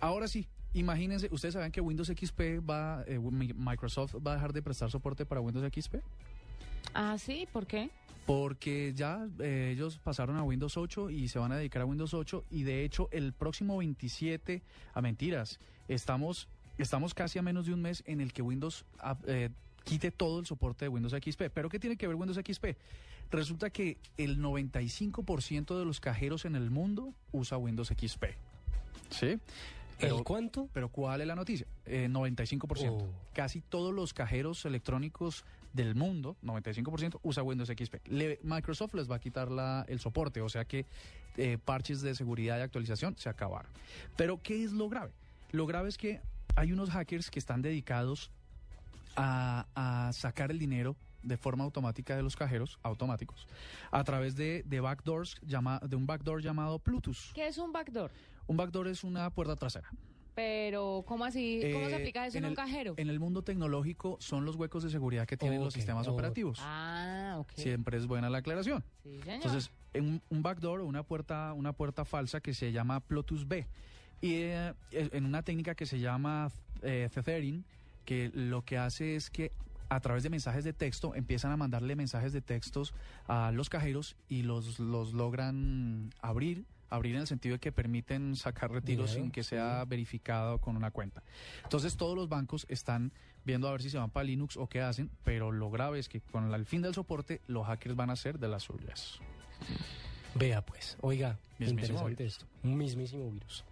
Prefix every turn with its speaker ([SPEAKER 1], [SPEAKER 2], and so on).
[SPEAKER 1] Ahora sí, imagínense, ¿ustedes saben que Windows XP va, eh, Microsoft va a dejar de prestar soporte para Windows XP?
[SPEAKER 2] Ah, sí, ¿por qué?
[SPEAKER 1] Porque ya eh, ellos pasaron a Windows 8 y se van a dedicar a Windows 8 y de hecho el próximo 27, a mentiras, estamos, estamos casi a menos de un mes en el que Windows ah, eh, quite todo el soporte de Windows XP. ¿Pero qué tiene que ver Windows XP? Resulta que el 95% de los cajeros en el mundo usa Windows XP. ¿Sí?
[SPEAKER 3] ¿El cuánto?
[SPEAKER 1] Pero ¿cuál es la noticia? Eh, 95%.
[SPEAKER 3] Oh.
[SPEAKER 1] Casi todos los cajeros electrónicos del mundo, 95%, usa Windows XP. Le- Microsoft les va a quitar la- el soporte, o sea que eh, parches de seguridad y actualización se acabaron. Pero ¿qué es lo grave? Lo grave es que hay unos hackers que están dedicados a, a sacar el dinero de forma automática de los cajeros automáticos a través de, de backdoors llama, de un backdoor llamado Bluetooth.
[SPEAKER 2] ¿Qué es un backdoor?
[SPEAKER 1] Un backdoor es una puerta trasera.
[SPEAKER 2] Pero, ¿cómo así? ¿Cómo se
[SPEAKER 1] Eh,
[SPEAKER 2] aplica eso en, un
[SPEAKER 1] el,
[SPEAKER 2] cajero?
[SPEAKER 1] En el mundo tecnológico son los huecos de seguridad que tienen los
[SPEAKER 3] Ok,
[SPEAKER 1] sistemas operativos.
[SPEAKER 2] Ah, ok.
[SPEAKER 1] Siempre es buena la aclaración.
[SPEAKER 2] Sí, señor.
[SPEAKER 1] Entonces, en un, un backdoor o una puerta, una puerta falsa que se llama Plotus B. Y eh, en una técnica que se llama eh, Tethering, que lo que hace es que a través de mensajes de texto empiezan a mandarle mensajes de textos a los cajeros y los, los logran abrir. Abrir en el sentido de que permiten sacar retiros sin que sea verificado con una cuenta. Entonces todos los bancos están viendo a ver si se van para Linux o qué hacen, pero lo grave es que con el fin del soporte los hackers van a hacer de las suyas.
[SPEAKER 3] Vea pues, oiga,
[SPEAKER 1] Mismísimo
[SPEAKER 3] interesante esto. Un mismísimo virus.